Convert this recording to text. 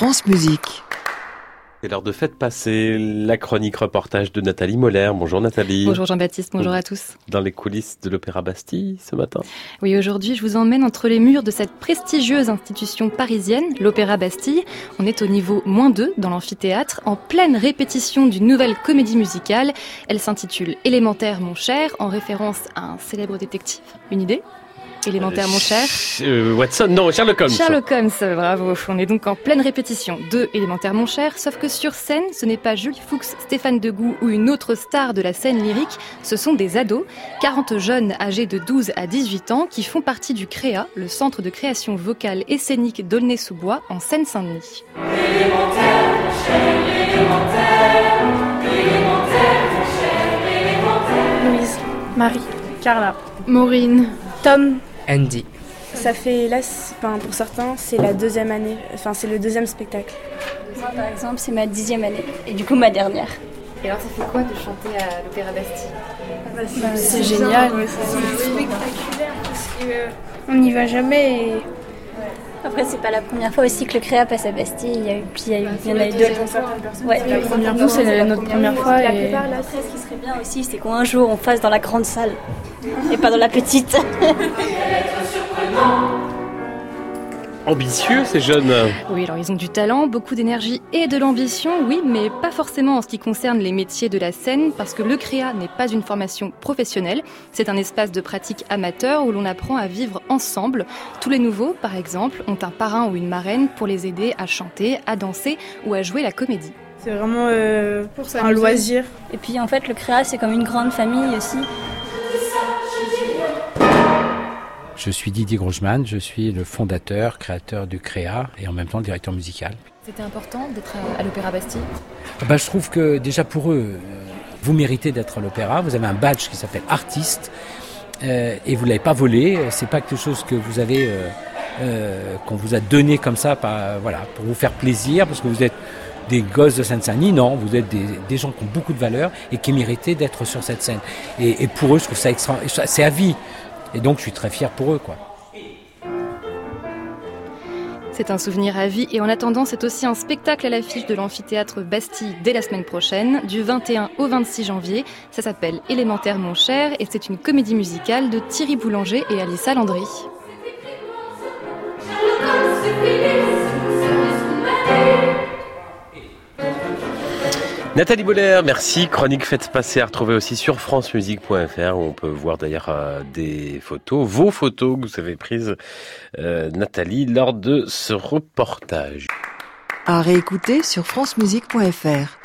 France Musique. C'est l'heure de fête passée, la chronique reportage de Nathalie Moller. Bonjour Nathalie. Bonjour Jean-Baptiste, bonjour à tous. Dans les coulisses de l'Opéra Bastille ce matin. Oui, aujourd'hui je vous emmène entre les murs de cette prestigieuse institution parisienne, l'Opéra Bastille. On est au niveau moins 2 dans l'amphithéâtre, en pleine répétition d'une nouvelle comédie musicale. Elle s'intitule Élémentaire mon cher, en référence à un célèbre détective. Une idée? Élémentaire, mon cher. Euh, Watson, non, Sherlock Holmes. Sherlock Holmes, bravo. On est donc en pleine répétition de Élémentaire, mon cher, sauf que sur scène, ce n'est pas Jules Fuchs, Stéphane Degout ou une autre star de la scène lyrique, ce sont des ados, 40 jeunes âgés de 12 à 18 ans qui font partie du CREA, le centre de création vocale et scénique d'Aulnay-sous-Bois en Seine-Saint-Denis. Élémentaire, mon cher, élémentaire, élémentaire, mon cher, élémentaire. Louise, Marie, Carla, Maureen, Tom, Andy. Ça fait là, pour certains, c'est la deuxième année, enfin c'est le deuxième spectacle. Moi par exemple, c'est ma dixième année et du coup ma dernière. Et alors ça fait quoi de chanter à l'Opéra Bastille? Bah, C'est génial, c'est spectaculaire parce qu'on n'y va jamais et après, c'est pas la première fois aussi que le Créa passe à Bastille. Il y, a eu, puis il y, a eu, il y en a eu deux. Ouais, la première fois, c'est notre première fois. La plupart, là, ce qui serait bien aussi, c'est qu'un jour, on fasse dans la grande salle et pas dans la petite. ambitieux ces jeunes. Oui, alors ils ont du talent, beaucoup d'énergie et de l'ambition, oui, mais pas forcément en ce qui concerne les métiers de la scène, parce que le CREA n'est pas une formation professionnelle, c'est un espace de pratique amateur où l'on apprend à vivre ensemble. Tous les nouveaux, par exemple, ont un parrain ou une marraine pour les aider à chanter, à danser ou à jouer la comédie. C'est vraiment euh, pour un loisir. Et puis en fait, le CREA, c'est comme une grande famille aussi. Je suis Didier Grogeman, je suis le fondateur, créateur du CREA et en même temps directeur musical. C'était important d'être à l'Opéra Bastille? Ah bah, Je trouve que déjà pour eux, euh, vous méritez d'être à l'Opéra. Vous avez un badge qui s'appelle artiste euh, et vous ne l'avez pas volé. C'est pas quelque chose que vous avez, euh, qu'on vous a donné comme ça, voilà, pour vous faire plaisir, parce que vous êtes des gosses de Seine-Saint-Denis, non, vous êtes des, gens qui ont beaucoup de valeur et qui méritaient d'être sur cette scène. Et, et pour eux, je trouve ça extra, c'est à vie. Et donc je suis très fier pour eux, quoi. C'est un souvenir à vie et en attendant, c'est aussi un spectacle à l'affiche de l'amphithéâtre Bastille dès la semaine prochaine, du 21 au 26 janvier. Ça s'appelle Élémentaire mon cher et c'est une comédie musicale de Thierry Boulanger et Alissa Landry. Nathalie Boller, merci. Chronique Faites Passer à retrouver aussi sur francemusique.fr où on peut voir d'ailleurs euh, des photos, vos photos que vous avez prises, euh, Nathalie, lors de ce reportage. À réécouter sur francemusique.fr.